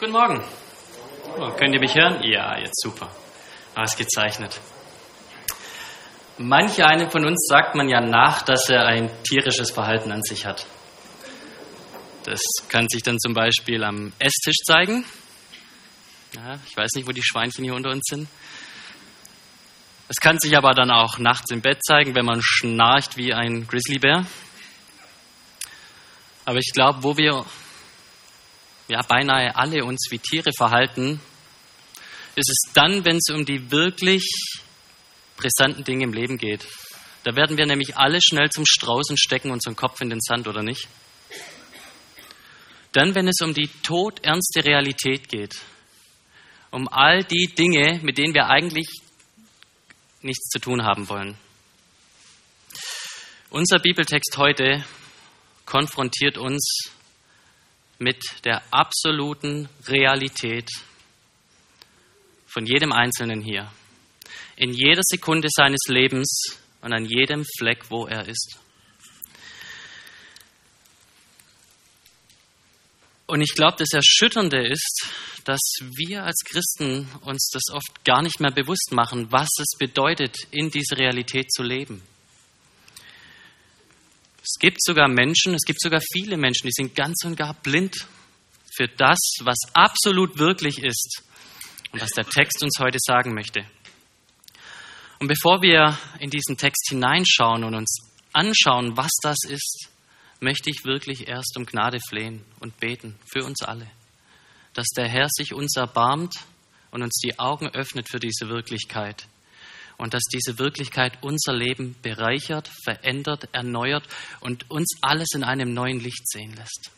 Guten Morgen. Oh, könnt ihr mich hören? Ja, jetzt super. Ausgezeichnet. Manch einem von uns sagt man ja nach, dass er ein tierisches Verhalten an sich hat. Das kann sich dann zum Beispiel am Esstisch zeigen. Ja, ich weiß nicht, wo die Schweinchen hier unter uns sind. Es kann sich aber dann auch nachts im Bett zeigen, wenn man schnarcht wie ein Grizzlybär. Aber ich glaube, wo wir ja beinahe alle uns wie Tiere verhalten, ist es dann, wenn es um die wirklich brisanten Dinge im Leben geht. Da werden wir nämlich alle schnell zum Strauß und stecken unseren Kopf in den Sand, oder nicht? Dann, wenn es um die todernste Realität geht, um all die Dinge, mit denen wir eigentlich nichts zu tun haben wollen. Unser Bibeltext heute konfrontiert uns mit der absoluten Realität von jedem Einzelnen hier. In jeder Sekunde seines Lebens und an jedem Fleck, wo er ist. Und ich glaube, das Erschütternde ist, dass wir als Christen uns das oft gar nicht mehr bewusst machen, was es bedeutet, in dieser Realität zu leben. Es gibt sogar Menschen, es gibt sogar viele Menschen, die sind ganz und gar blind für das, was absolut wirklich ist und was der Text uns heute sagen möchte. Und bevor wir in diesen Text hineinschauen und uns anschauen, was das ist, möchte ich wirklich erst um Gnade flehen und beten für uns alle, dass der Herr sich uns erbarmt und uns die Augen öffnet für diese Wirklichkeit und dass diese Wirklichkeit unser Leben bereichert, verändert, erneuert und uns alles in einem neuen Licht sehen lässt.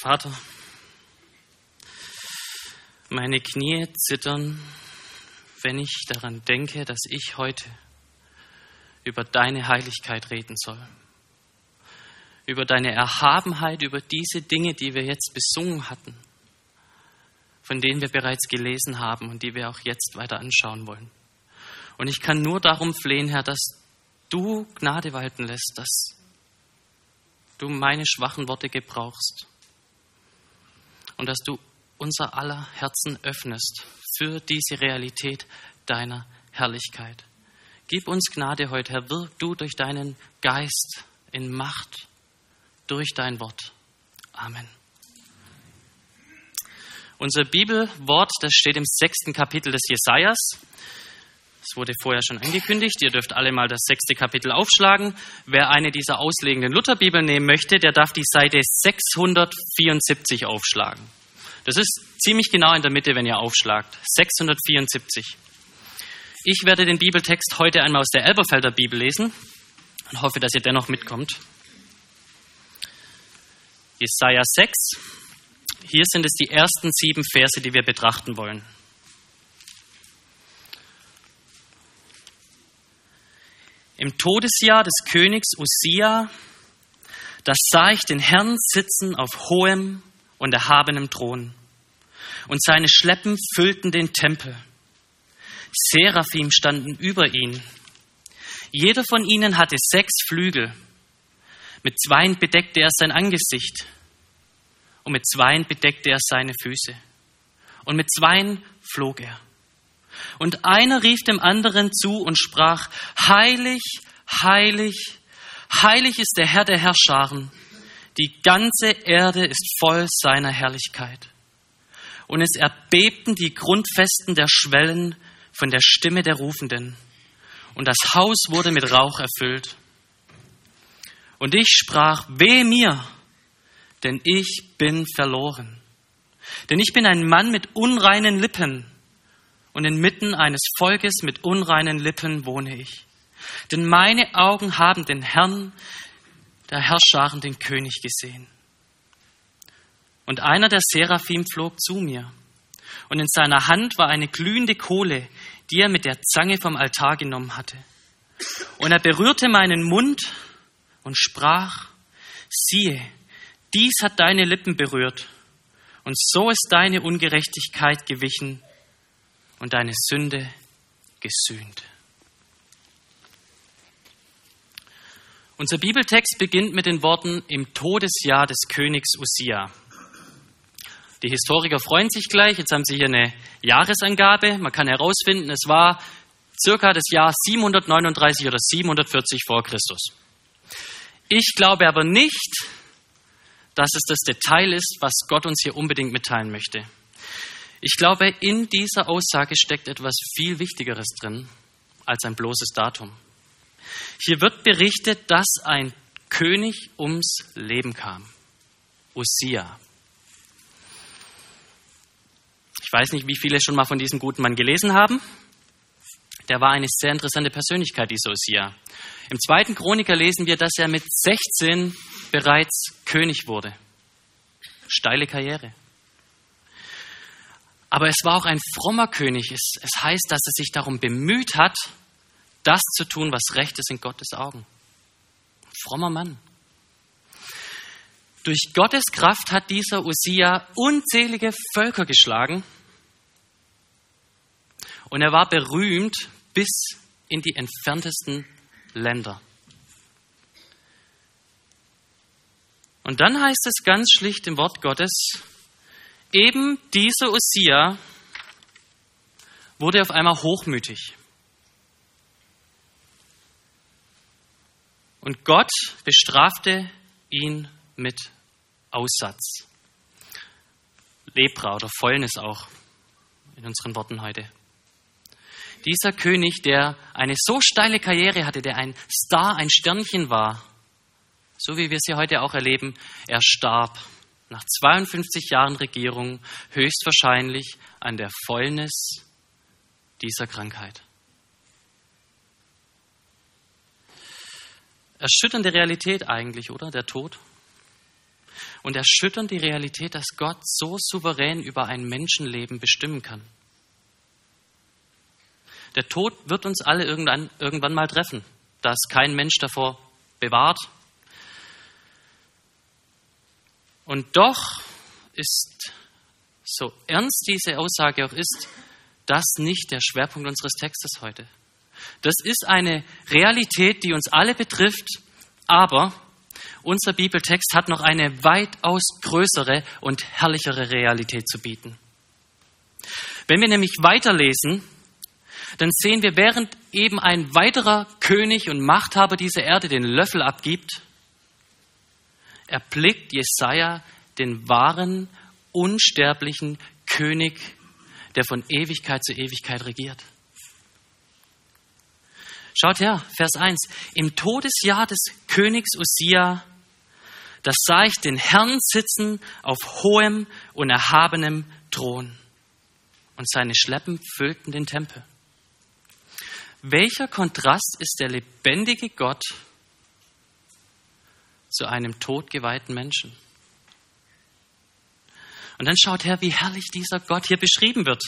Vater, meine Knie zittern, wenn ich daran denke, dass ich heute über deine Heiligkeit reden soll, über deine Erhabenheit, über diese Dinge, die wir jetzt besungen hatten von denen wir bereits gelesen haben und die wir auch jetzt weiter anschauen wollen. Und ich kann nur darum flehen, Herr, dass du Gnade walten lässt, dass du meine schwachen Worte gebrauchst und dass du unser aller Herzen öffnest für diese Realität deiner Herrlichkeit. Gib uns Gnade heute, Herr, wirk du durch deinen Geist in Macht, durch dein Wort. Amen. Unser Bibelwort, das steht im sechsten Kapitel des Jesajas. Es wurde vorher schon angekündigt. Ihr dürft alle mal das sechste Kapitel aufschlagen. Wer eine dieser auslegenden Lutherbibeln nehmen möchte, der darf die Seite 674 aufschlagen. Das ist ziemlich genau in der Mitte, wenn ihr aufschlagt. 674. Ich werde den Bibeltext heute einmal aus der Elberfelder Bibel lesen und hoffe, dass ihr dennoch mitkommt. Jesaja 6, hier sind es die ersten sieben Verse, die wir betrachten wollen. Im Todesjahr des Königs Usia, da sah ich den Herrn sitzen auf hohem und erhabenem Thron, und seine Schleppen füllten den Tempel. Seraphim standen über ihn. Jeder von ihnen hatte sechs Flügel. Mit zweien bedeckte er sein Angesicht und mit zweien bedeckte er seine Füße. Und mit zweien flog er. Und einer rief dem anderen zu und sprach, Heilig, heilig, heilig ist der Herr der Herrscharen. Die ganze Erde ist voll seiner Herrlichkeit. Und es erbebten die Grundfesten der Schwellen von der Stimme der Rufenden. Und das Haus wurde mit Rauch erfüllt. Und ich sprach, weh mir, denn ich bin verloren. Denn ich bin ein Mann mit unreinen Lippen und inmitten eines Volkes mit unreinen Lippen wohne ich. Denn meine Augen haben den Herrn, der Herrscharen, den König gesehen. Und einer der Seraphim flog zu mir, und in seiner Hand war eine glühende Kohle, die er mit der Zange vom Altar genommen hatte. Und er berührte meinen Mund und sprach, siehe, dies hat deine Lippen berührt, und so ist deine Ungerechtigkeit gewichen und deine Sünde gesühnt. Unser Bibeltext beginnt mit den Worten im Todesjahr des Königs Usia. Die Historiker freuen sich gleich. Jetzt haben sie hier eine Jahresangabe. Man kann herausfinden, es war circa das Jahr 739 oder 740 vor Christus. Ich glaube aber nicht, dass es das Detail ist, was Gott uns hier unbedingt mitteilen möchte. Ich glaube, in dieser Aussage steckt etwas viel Wichtigeres drin als ein bloßes Datum. Hier wird berichtet, dass ein König ums Leben kam. Usia. Ich weiß nicht, wie viele schon mal von diesem guten Mann gelesen haben. Der war eine sehr interessante Persönlichkeit, dieser Usia. Im zweiten Chroniker lesen wir, dass er mit 16 bereits König wurde. Steile Karriere. Aber es war auch ein frommer König. Es, es heißt, dass er sich darum bemüht hat, das zu tun, was recht ist in Gottes Augen. frommer Mann. Durch Gottes Kraft hat dieser Usia unzählige Völker geschlagen und er war berühmt bis in die entferntesten Länder. Und dann heißt es ganz schlicht im Wort Gottes, eben dieser Usia wurde auf einmal hochmütig. Und Gott bestrafte ihn mit Aussatz. Lepra oder Fäulnis auch in unseren Worten heute. Dieser König, der eine so steile Karriere hatte, der ein Star, ein Sternchen war, so wie wir sie heute auch erleben, er starb nach 52 Jahren Regierung höchstwahrscheinlich an der Fäulnis dieser Krankheit. Erschütternde Realität eigentlich, oder? Der Tod. Und erschütternd die Realität, dass Gott so souverän über ein Menschenleben bestimmen kann. Der Tod wird uns alle irgendwann, irgendwann mal treffen. Da ist kein Mensch davor bewahrt. Und doch ist, so ernst diese Aussage auch ist, das nicht der Schwerpunkt unseres Textes heute. Das ist eine Realität, die uns alle betrifft, aber unser Bibeltext hat noch eine weitaus größere und herrlichere Realität zu bieten. Wenn wir nämlich weiterlesen, dann sehen wir, während eben ein weiterer König und Machthaber dieser Erde den Löffel abgibt, erblickt Jesaja den wahren, unsterblichen König, der von Ewigkeit zu Ewigkeit regiert. Schaut her, Vers 1. Im Todesjahr des Königs Usia, da sah ich den Herrn sitzen auf hohem und erhabenem Thron. Und seine Schleppen füllten den Tempel. Welcher Kontrast ist der lebendige Gott zu einem todgeweihten Menschen? Und dann schaut her, wie herrlich dieser Gott hier beschrieben wird.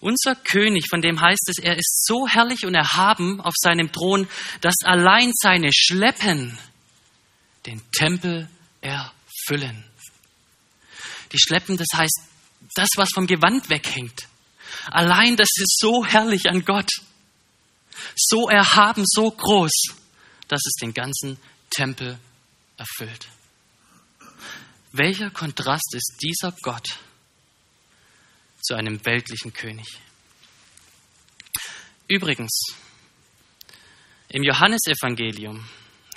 Unser König, von dem heißt es, er ist so herrlich und erhaben auf seinem Thron, dass allein seine Schleppen den Tempel erfüllen. Die Schleppen, das heißt das, was vom Gewand weghängt. Allein das ist so herrlich an Gott, so erhaben, so groß, dass es den ganzen Tempel erfüllt. Welcher Kontrast ist dieser Gott zu einem weltlichen König? Übrigens, im Johannesevangelium,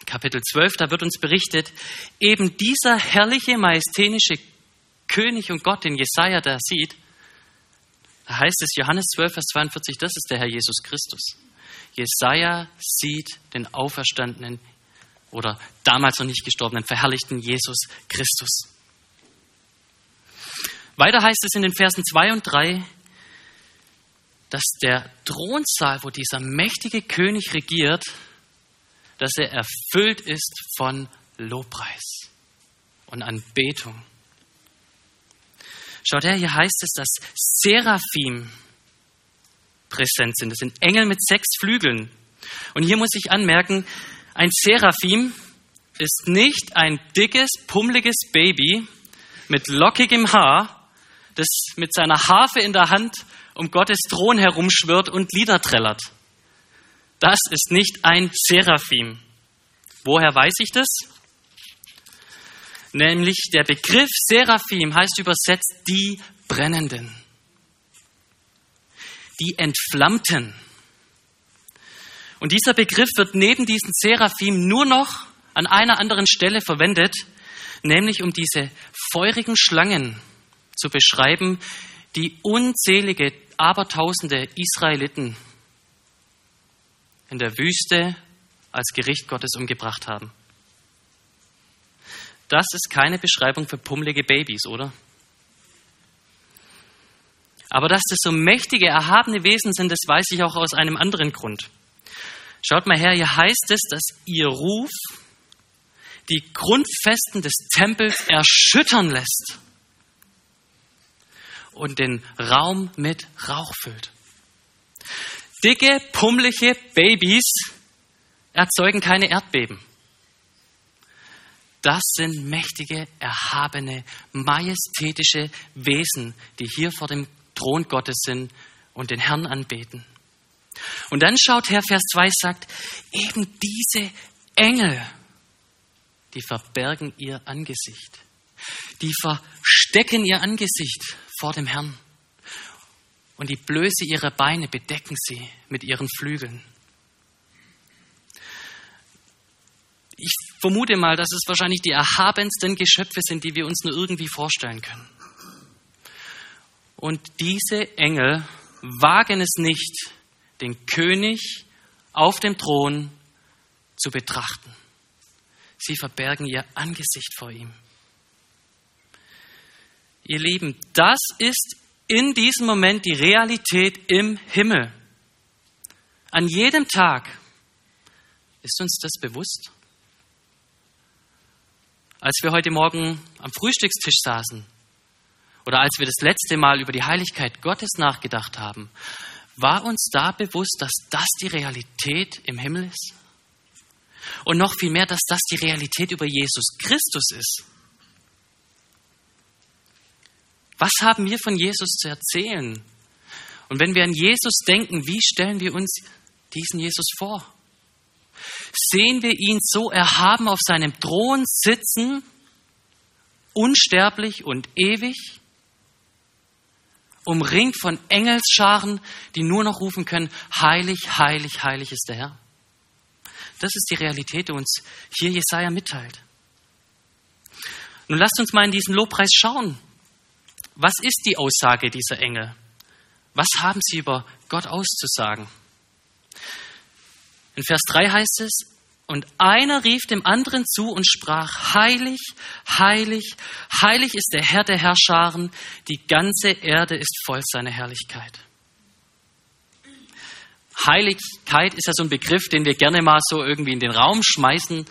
Kapitel 12, da wird uns berichtet, eben dieser herrliche, majestätische König und Gott, den Jesaja da sieht, da heißt es Johannes 12, Vers 42, das ist der Herr Jesus Christus. Jesaja sieht den auferstandenen oder damals noch nicht gestorbenen, verherrlichten Jesus Christus. Weiter heißt es in den Versen 2 und 3, dass der Thronsaal, wo dieser mächtige König regiert, dass er erfüllt ist von Lobpreis und Anbetung. Schaut her, hier heißt es, dass Seraphim präsent sind. Das sind Engel mit sechs Flügeln. Und hier muss ich anmerken, ein Seraphim ist nicht ein dickes, pummeliges Baby mit lockigem Haar, das mit seiner Harfe in der Hand um Gottes Thron herumschwirrt und Lieder trällert. das ist nicht ein Seraphim. Woher weiß ich das? Nämlich der Begriff Seraphim heißt übersetzt die Brennenden, die Entflammten. Und dieser Begriff wird neben diesen Seraphim nur noch an einer anderen Stelle verwendet, nämlich um diese feurigen Schlangen zu beschreiben, die unzählige, abertausende Israeliten in der Wüste als Gericht Gottes umgebracht haben. Das ist keine Beschreibung für pummelige Babys, oder? Aber dass das so mächtige, erhabene Wesen sind, das weiß ich auch aus einem anderen Grund. Schaut mal her, hier heißt es, dass ihr Ruf die Grundfesten des Tempels erschüttern lässt und den Raum mit Rauch füllt. Dicke, pummelige Babys erzeugen keine Erdbeben. Das sind mächtige, erhabene, majestätische Wesen, die hier vor dem Thron Gottes sind und den Herrn anbeten. Und dann schaut Herr Vers 2 sagt, eben diese Engel, die verbergen ihr Angesicht. Die verstecken ihr Angesicht vor dem Herrn. Und die Blöße ihrer Beine bedecken sie mit ihren Flügeln. Ich vermute mal, dass es wahrscheinlich die erhabensten Geschöpfe sind, die wir uns nur irgendwie vorstellen können. Und diese Engel wagen es nicht, den König auf dem Thron zu betrachten. Sie verbergen ihr Angesicht vor ihm. Ihr Lieben, das ist in diesem Moment die Realität im Himmel. An jedem Tag ist uns das bewusst. Als wir heute Morgen am Frühstückstisch saßen oder als wir das letzte Mal über die Heiligkeit Gottes nachgedacht haben, war uns da bewusst, dass das die Realität im Himmel ist? Und noch viel mehr, dass das die Realität über Jesus Christus ist. Was haben wir von Jesus zu erzählen? Und wenn wir an Jesus denken, wie stellen wir uns diesen Jesus vor? Sehen wir ihn so erhaben auf seinem Thron sitzen, unsterblich und ewig, umringt von Engelsscharen, die nur noch rufen können, heilig, heilig, heilig ist der Herr. Das ist die Realität, die uns hier Jesaja mitteilt. Nun lasst uns mal in diesen Lobpreis schauen. Was ist die Aussage dieser Engel? Was haben sie über Gott auszusagen? In Vers 3 heißt es, und einer rief dem anderen zu und sprach, heilig, heilig, heilig ist der Herr der Herrscharen, die ganze Erde ist voll seiner Herrlichkeit. Heiligkeit ist ja so ein Begriff, den wir gerne mal so irgendwie in den Raum schmeißen,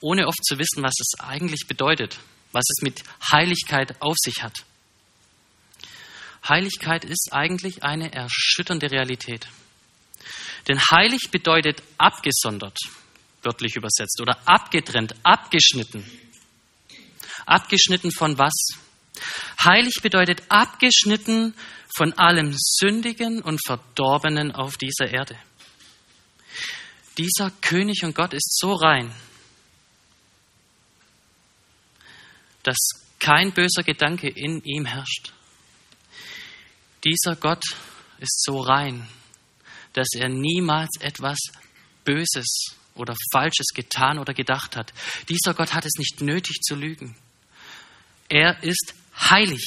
ohne oft zu wissen, was es eigentlich bedeutet, was es mit Heiligkeit auf sich hat. Heiligkeit ist eigentlich eine erschütternde Realität. Denn heilig bedeutet abgesondert, wörtlich übersetzt, oder abgetrennt, abgeschnitten. Abgeschnitten von was? Heilig bedeutet abgeschnitten von allem Sündigen und Verdorbenen auf dieser Erde. Dieser König und Gott ist so rein, dass kein böser Gedanke in ihm herrscht. Dieser Gott ist so rein, dass er niemals etwas Böses oder Falsches getan oder gedacht hat. Dieser Gott hat es nicht nötig zu lügen. Er ist heilig.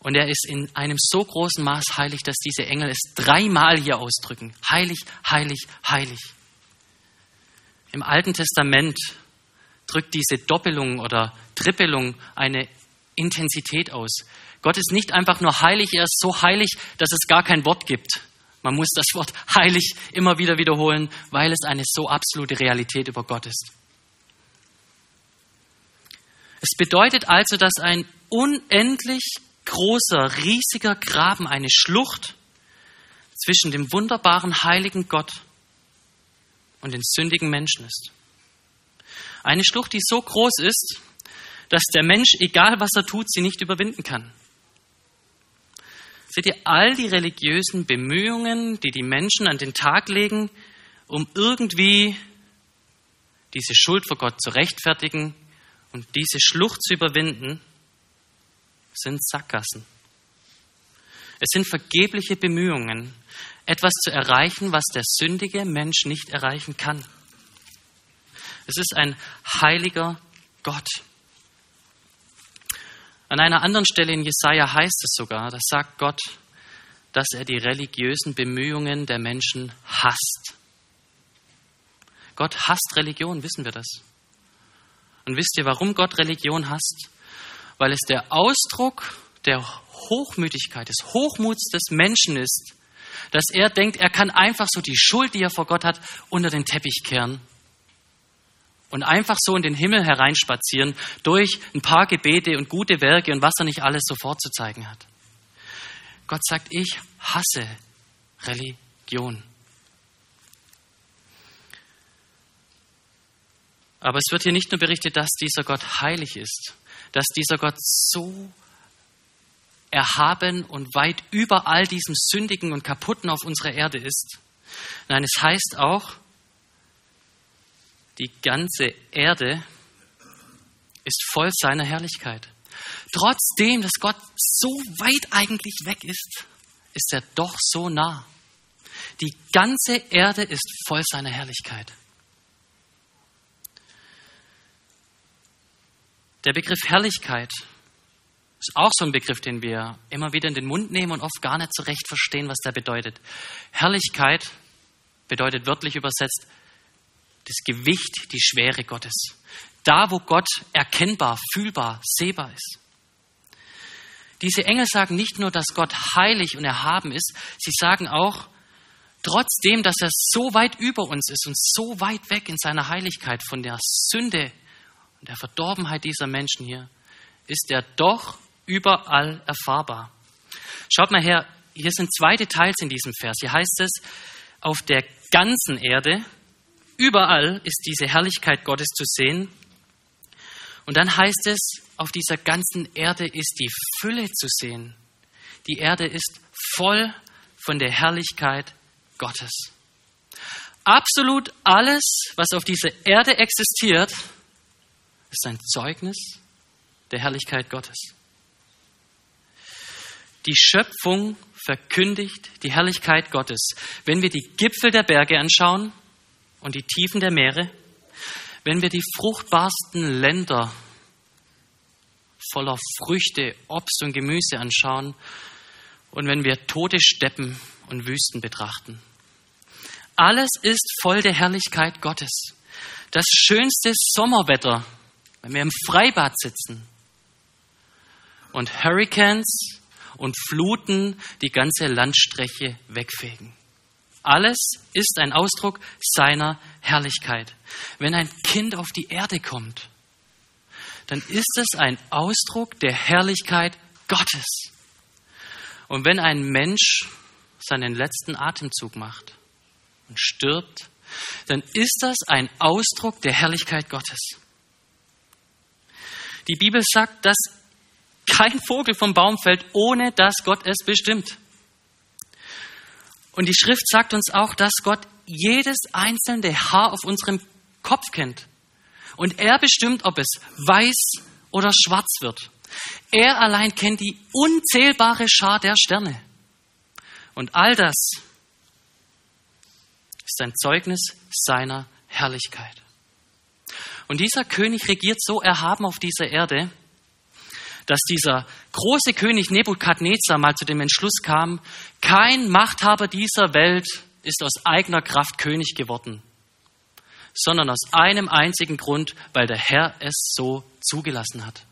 Und er ist in einem so großen Maß heilig, dass diese Engel es dreimal hier ausdrücken. Heilig, heilig, heilig. Im Alten Testament drückt diese Doppelung oder Trippelung eine Intensität aus. Gott ist nicht einfach nur heilig, er ist so heilig, dass es gar kein Wort gibt. Man muss das Wort heilig immer wieder wiederholen, weil es eine so absolute Realität über Gott ist. Es bedeutet also, dass ein unendlich großer, riesiger Graben, eine Schlucht zwischen dem wunderbaren, heiligen Gott und den sündigen Menschen ist. Eine Schlucht, die so groß ist, dass der Mensch, egal was er tut, sie nicht überwinden kann. Seht ihr, all die religiösen Bemühungen, die die Menschen an den Tag legen, um irgendwie diese Schuld vor Gott zu rechtfertigen und diese Schlucht zu überwinden, sind Sackgassen. Es sind vergebliche Bemühungen, etwas zu erreichen, was der sündige Mensch nicht erreichen kann. Es ist ein heiliger Gott. An einer anderen Stelle in Jesaja heißt es sogar, da sagt Gott, dass er die religiösen Bemühungen der Menschen hasst. Gott hasst Religion, wissen wir das. Und wisst ihr, warum Gott Religion hasst? Weil es der Ausdruck der Hochmütigkeit, des Hochmuts des Menschen ist, dass er denkt, er kann einfach so die Schuld, die er vor Gott hat, unter den Teppich kehren und einfach so in den Himmel hereinspazieren durch ein paar Gebete und gute Werke und was er nicht alles so vorzuzeigen hat. Gott sagt, ich hasse Religion. Aber es wird hier nicht nur berichtet, dass dieser Gott heilig ist, dass dieser Gott so erhaben und weit über all diesem Sündigen und Kaputten auf unserer Erde ist. Nein, es heißt auch, die ganze Erde ist voll seiner Herrlichkeit. Trotzdem, dass Gott so weit eigentlich weg ist, ist er doch so nah. Die ganze Erde ist voll seiner Herrlichkeit. Der Begriff Herrlichkeit ist auch so ein Begriff, den wir immer wieder in den Mund nehmen und oft gar nicht so recht verstehen, was der bedeutet. Herrlichkeit bedeutet wörtlich übersetzt das Gewicht, die Schwere Gottes. Da, wo Gott erkennbar, fühlbar, sehbar ist. Diese Engel sagen nicht nur, dass Gott heilig und erhaben ist, sie sagen auch, trotzdem, dass er so weit über uns ist und so weit weg in seiner Heiligkeit von der Sünde und der Verdorbenheit dieser Menschen hier, ist er doch überall erfahrbar. Schaut mal her, hier sind zwei Details in diesem Vers. Hier heißt es, auf der ganzen Erde, überall ist diese Herrlichkeit Gottes zu sehen. Und dann heißt es, auf dieser ganzen Erde ist die Fülle zu sehen. Die Erde ist voll von der Herrlichkeit Gottes. Absolut alles, was auf dieser Erde existiert, ist ein Zeugnis der Herrlichkeit Gottes. Die Schöpfung verkündigt die Herrlichkeit Gottes. Wenn wir die Gipfel der Berge anschauen und die Tiefen der Meere, wenn wir die fruchtbarsten Länder voller Früchte, Obst und Gemüse anschauen und wenn wir tote Steppen und Wüsten betrachten. Alles ist voll der Herrlichkeit Gottes. Das schönste Sommerwetter, wenn wir im Freibad sitzen und Hurricanes und Fluten die ganze Landstrecke wegfegen. Alles ist ein Ausdruck seiner Herrlichkeit. Wenn ein Kind auf die Erde kommt, dann ist es ein Ausdruck der Herrlichkeit Gottes. Und wenn ein Mensch seinen letzten Atemzug macht und stirbt, dann ist das ein Ausdruck der Herrlichkeit Gottes. Die Bibel sagt, dass kein Vogel vom Baum fällt, ohne dass Gott es bestimmt. Und die Schrift sagt uns auch, dass Gott jedes einzelne Haar auf unserem Kopf kennt. Und er bestimmt, ob es weiß oder schwarz wird. Er allein kennt die unzählbare Schar der Sterne. Und all das ist ein Zeugnis seiner Herrlichkeit. Und dieser König regiert so erhaben auf dieser Erde, dass dieser große König Nebukadnezar mal zu dem Entschluss kam, kein Machthaber dieser Welt ist aus eigener Kraft König geworden, sondern aus einem einzigen Grund, weil der Herr es so zugelassen hat.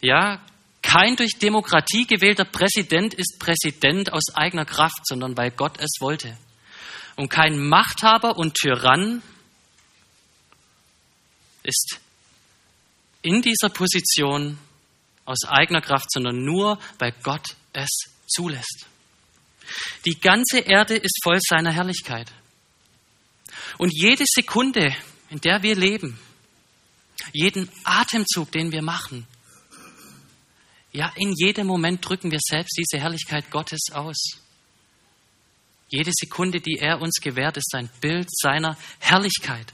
Ja, kein durch Demokratie gewählter Präsident ist Präsident aus eigener Kraft, sondern weil Gott es wollte. Und kein Machthaber und Tyrann ist in dieser Position aus eigener Kraft, sondern nur, weil Gott es zulässt. Die ganze Erde ist voll seiner Herrlichkeit. Und jede Sekunde, in der wir leben, jeden Atemzug, den wir machen, Ja, in jedem Moment drücken wir selbst diese Herrlichkeit Gottes aus. Jede Sekunde, die er uns gewährt, ist ein Bild seiner Herrlichkeit.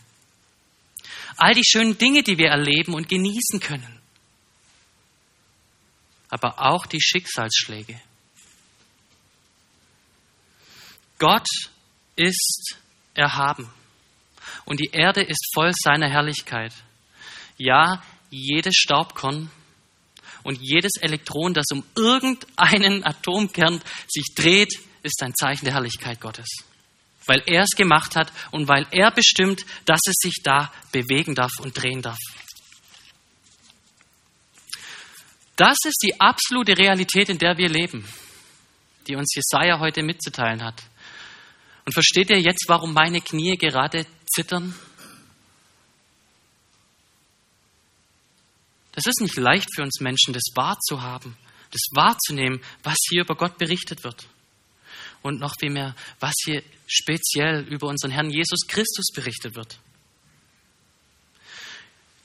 All die schönen Dinge, die wir erleben und genießen können. Aber auch die Schicksalsschläge. Gott ist erhaben und die Erde ist voll seiner Herrlichkeit. Ja, jedes Staubkorn und jedes Elektron, das um irgendeinen Atomkern sich dreht, ist ein Zeichen der Herrlichkeit Gottes. Weil er es gemacht hat und weil er bestimmt, dass es sich da bewegen darf und drehen darf. Das ist die absolute Realität, in der wir leben, die uns Jesaja heute mitzuteilen hat. Und versteht ihr jetzt, warum meine Knie gerade zittern? Das ist nicht leicht für uns Menschen, das wahrzuhaben, das wahrzunehmen, was hier über Gott berichtet wird. Und noch viel mehr, was hier speziell über unseren Herrn Jesus Christus berichtet wird.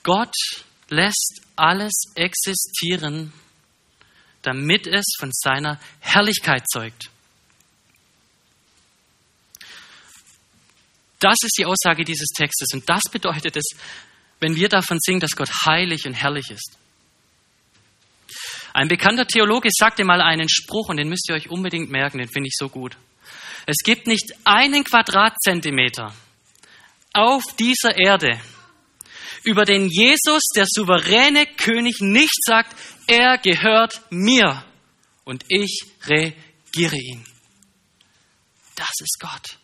Gott lässt alles existieren, damit es von seiner Herrlichkeit zeugt. Das ist die Aussage dieses Textes und das bedeutet es, wenn wir davon singen, dass Gott heilig und herrlich ist. Ein bekannter Theologe sagte mal einen Spruch und den müsst ihr euch unbedingt merken, den finde ich so gut. Es gibt nicht einen Quadratzentimeter auf dieser Erde, über den Jesus, der souveräne König, nicht sagt, er gehört mir und ich regiere ihn. Das ist Gott.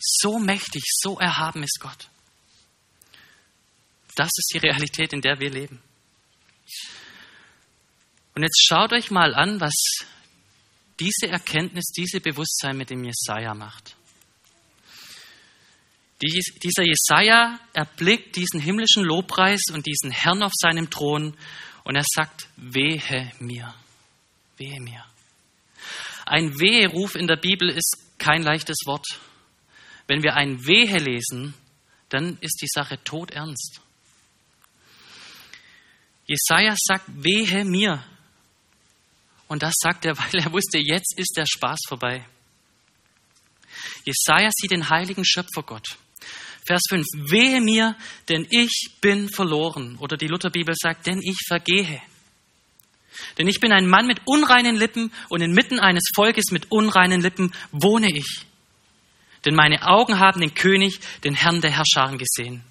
So mächtig, so erhaben ist Gott. Das ist die Realität, in der wir leben. Und jetzt schaut euch mal an, was diese Erkenntnis, diese Bewusstsein mit dem Jesaja macht. dieser Jesaja erblickt diesen himmlischen Lobpreis und diesen Herrn auf seinem Thron und er sagt: Wehe mir, wehe mir. Ein Weheruf in der Bibel ist kein leichtes Wort. Wenn wir ein Wehe lesen, dann ist die Sache todernst. Jesaja sagt, wehe mir. Und das sagt er, weil er wusste, jetzt ist der Spaß vorbei. Jesaja sieht den heiligen Schöpfergott. Vers 5. Wehe mir, denn ich bin verloren. Oder die Lutherbibel sagt, denn ich vergehe. Denn ich bin ein Mann mit unreinen Lippen und inmitten eines Volkes mit unreinen Lippen wohne ich. Denn meine Augen haben den König, den Herrn der Herrscher gesehen.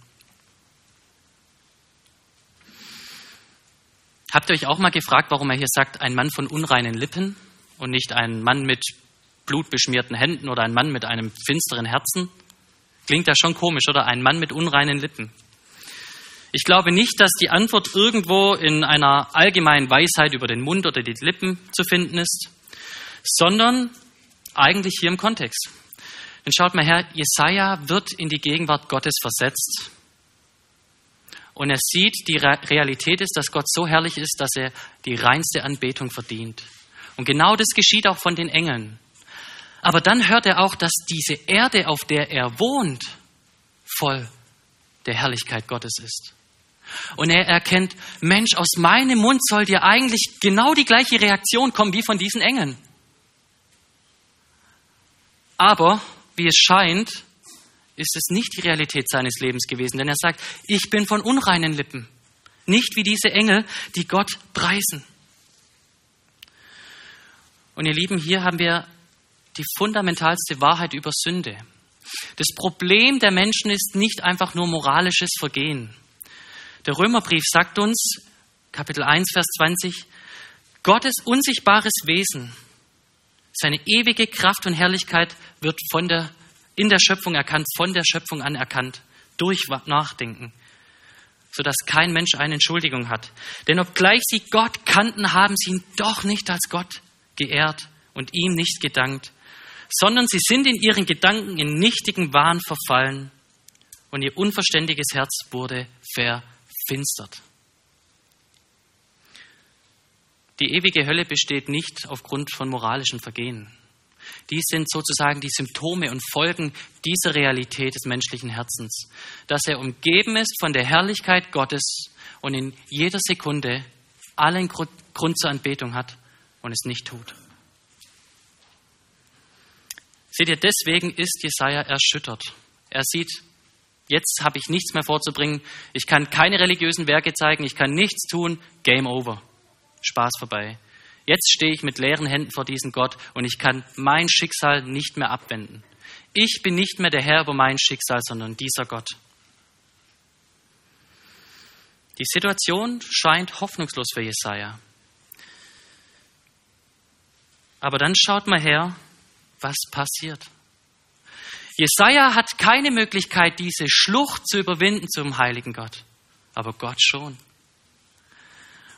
Habt ihr euch auch mal gefragt, warum er hier sagt, ein Mann von unreinen Lippen und nicht ein Mann mit blutbeschmierten Händen oder ein Mann mit einem finsteren Herzen? Klingt ja schon komisch, oder? Ein Mann mit unreinen Lippen. Ich glaube nicht, dass die Antwort irgendwo in einer allgemeinen Weisheit über den Mund oder die Lippen zu finden ist, sondern eigentlich hier im Kontext. Denn schaut mal her, Jesaja wird in die Gegenwart Gottes versetzt und er sieht, die Realität ist, dass Gott so herrlich ist, dass er die reinste Anbetung verdient. Und genau das geschieht auch von den Engeln. Aber dann hört er auch, dass diese Erde, auf der er wohnt, voll der Herrlichkeit Gottes ist. Und er erkennt, Mensch, aus meinem Mund soll dir eigentlich genau die gleiche Reaktion kommen wie von diesen Engeln. Aber, wie es scheint, ist es nicht die Realität seines Lebens gewesen, denn er sagt, ich bin von unreinen Lippen, nicht wie diese Engel, die Gott preisen. Und ihr Lieben, hier haben wir die fundamentalste Wahrheit über Sünde. Das Problem der Menschen ist nicht einfach nur moralisches Vergehen. Der Römerbrief sagt uns, Kapitel 1, Vers 20, Gottes unsichtbares Wesen, seine ewige Kraft und Herrlichkeit wird von der in der Schöpfung erkannt, von der Schöpfung an erkannt, durch Nachdenken, sodass kein Mensch eine Entschuldigung hat. Denn obgleich sie Gott kannten, haben sie ihn doch nicht als Gott geehrt und ihm nicht gedankt, sondern sie sind in ihren Gedanken in nichtigen Wahn verfallen und ihr unverständiges Herz wurde verfinstert. Die ewige Hölle besteht nicht aufgrund von moralischen Vergehen. Dies sind sozusagen die Symptome und Folgen dieser Realität des menschlichen Herzens, dass er umgeben ist von der Herrlichkeit Gottes und in jeder Sekunde allen Grund zur Anbetung hat und es nicht tut. Seht ihr, deswegen ist Jesaja erschüttert. Er sieht, jetzt habe ich nichts mehr vorzubringen, ich kann keine religiösen Werke zeigen, ich kann nichts tun, Game over. Spaß vorbei. Jetzt stehe ich mit leeren Händen vor diesem Gott und ich kann mein Schicksal nicht mehr abwenden. Ich bin nicht mehr der Herr über mein Schicksal, sondern dieser Gott. Die Situation scheint hoffnungslos für Jesaja. Aber dann schaut mal her, was passiert. Jesaja hat keine Möglichkeit, diese Schlucht zu überwinden zum heiligen Gott. Aber Gott schon.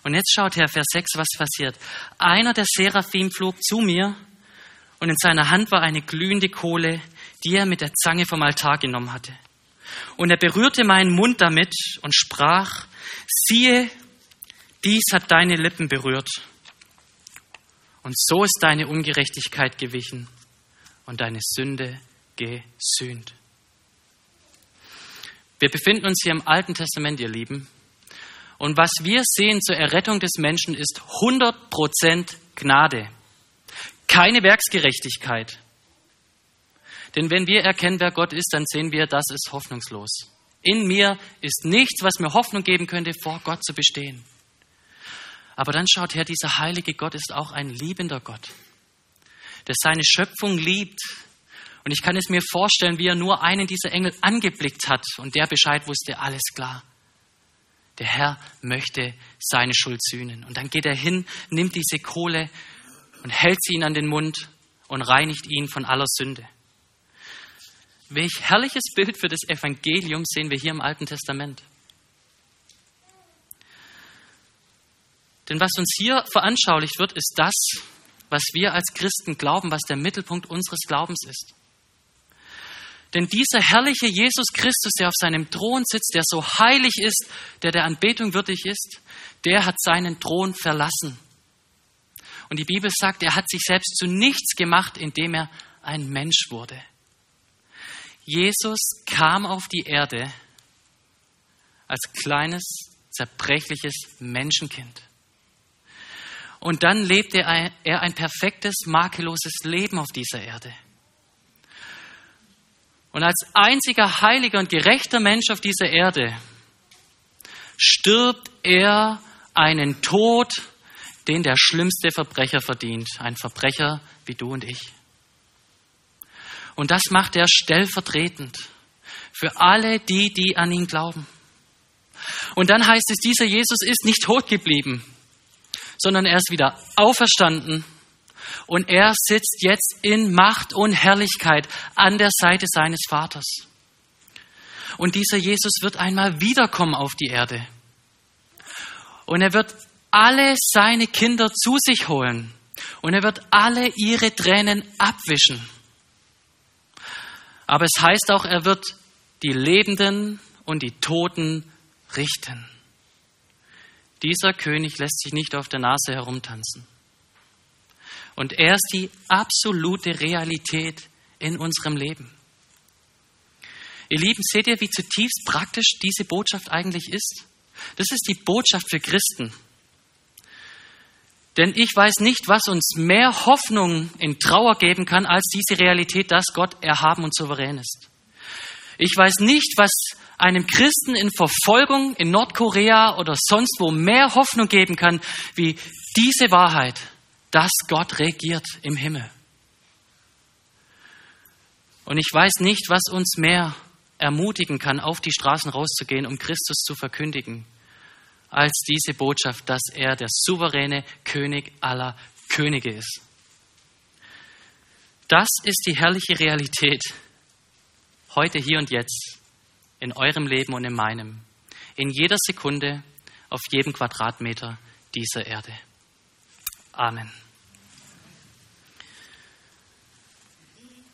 Und jetzt schaut her, Vers 6, was passiert. Einer der Seraphim flog zu mir und in seiner Hand war eine glühende Kohle, die er mit der Zange vom Altar genommen hatte. Und er berührte meinen Mund damit und sprach, siehe, dies hat deine Lippen berührt. Und so ist deine Ungerechtigkeit gewichen und deine Sünde gesühnt. Wir befinden uns hier im Alten Testament, ihr Lieben. Und was wir sehen zur Errettung des Menschen ist 100% Gnade. Keine Werksgerechtigkeit. Denn wenn wir erkennen, wer Gott ist, dann sehen wir, das ist hoffnungslos. In mir ist nichts, was mir Hoffnung geben könnte, vor Gott zu bestehen. Aber dann schaut her, dieser heilige Gott ist auch ein liebender Gott, der seine Schöpfung liebt. Und ich kann es mir vorstellen, wie er nur einen dieser Engel angeblickt hat und der Bescheid wusste, alles klar. Der Herr möchte seine Schuld sühnen. Und dann geht er hin, nimmt diese Kohle und hält sie ihn an den Mund und reinigt ihn von aller Sünde. Welch herrliches Bild für das Evangelium sehen wir hier im Alten Testament. Denn was uns hier veranschaulicht wird, ist das, was wir als Christen glauben, was der Mittelpunkt unseres Glaubens ist. Denn dieser herrliche Jesus Christus, der auf seinem Thron sitzt, der so heilig ist, der der Anbetung würdig ist, der hat seinen Thron verlassen. Und die Bibel sagt, er hat sich selbst zu nichts gemacht, indem er ein Mensch wurde. Jesus kam auf die Erde als kleines, zerbrechliches Menschenkind. Und dann lebte er ein perfektes, makelloses Leben auf dieser Erde. Und als einziger heiliger und gerechter Mensch auf dieser Erde stirbt er einen Tod, den der schlimmste Verbrecher verdient. Ein Verbrecher wie du und ich. Und das macht er stellvertretend für alle die, die an ihn glauben. Und dann heißt es, dieser Jesus ist nicht tot geblieben, sondern er ist wieder auferstanden und er sitzt jetzt in Macht und Herrlichkeit an der Seite seines Vaters. Und dieser Jesus wird einmal wiederkommen auf die Erde. Und er wird alle seine Kinder zu sich holen. Und er wird alle ihre Tränen abwischen. Aber es heißt auch, er wird die Lebenden und die Toten richten. Dieser König lässt sich nicht auf der Nase herumtanzen. Und er ist die absolute Realität in unserem Leben. Ihr Lieben, seht ihr, wie zutiefst praktisch diese Botschaft eigentlich ist? Das ist die Botschaft für Christen. Denn ich weiß nicht, was uns mehr Hoffnung in Trauer geben kann, als diese Realität, dass Gott erhaben und souverän ist. Ich weiß nicht, was einem Christen in Verfolgung in Nordkorea oder sonst wo mehr Hoffnung geben kann, wie diese Wahrheit, dass Gott regiert im Himmel. Und ich weiß nicht, was uns mehr ermutigen kann, auf die Straßen rauszugehen, um Christus zu verkündigen, als diese Botschaft, dass er der souveräne König aller Könige ist. Das ist die herrliche Realität heute, hier und jetzt, in eurem Leben und in meinem, in jeder Sekunde, auf jedem Quadratmeter dieser Erde. Amen.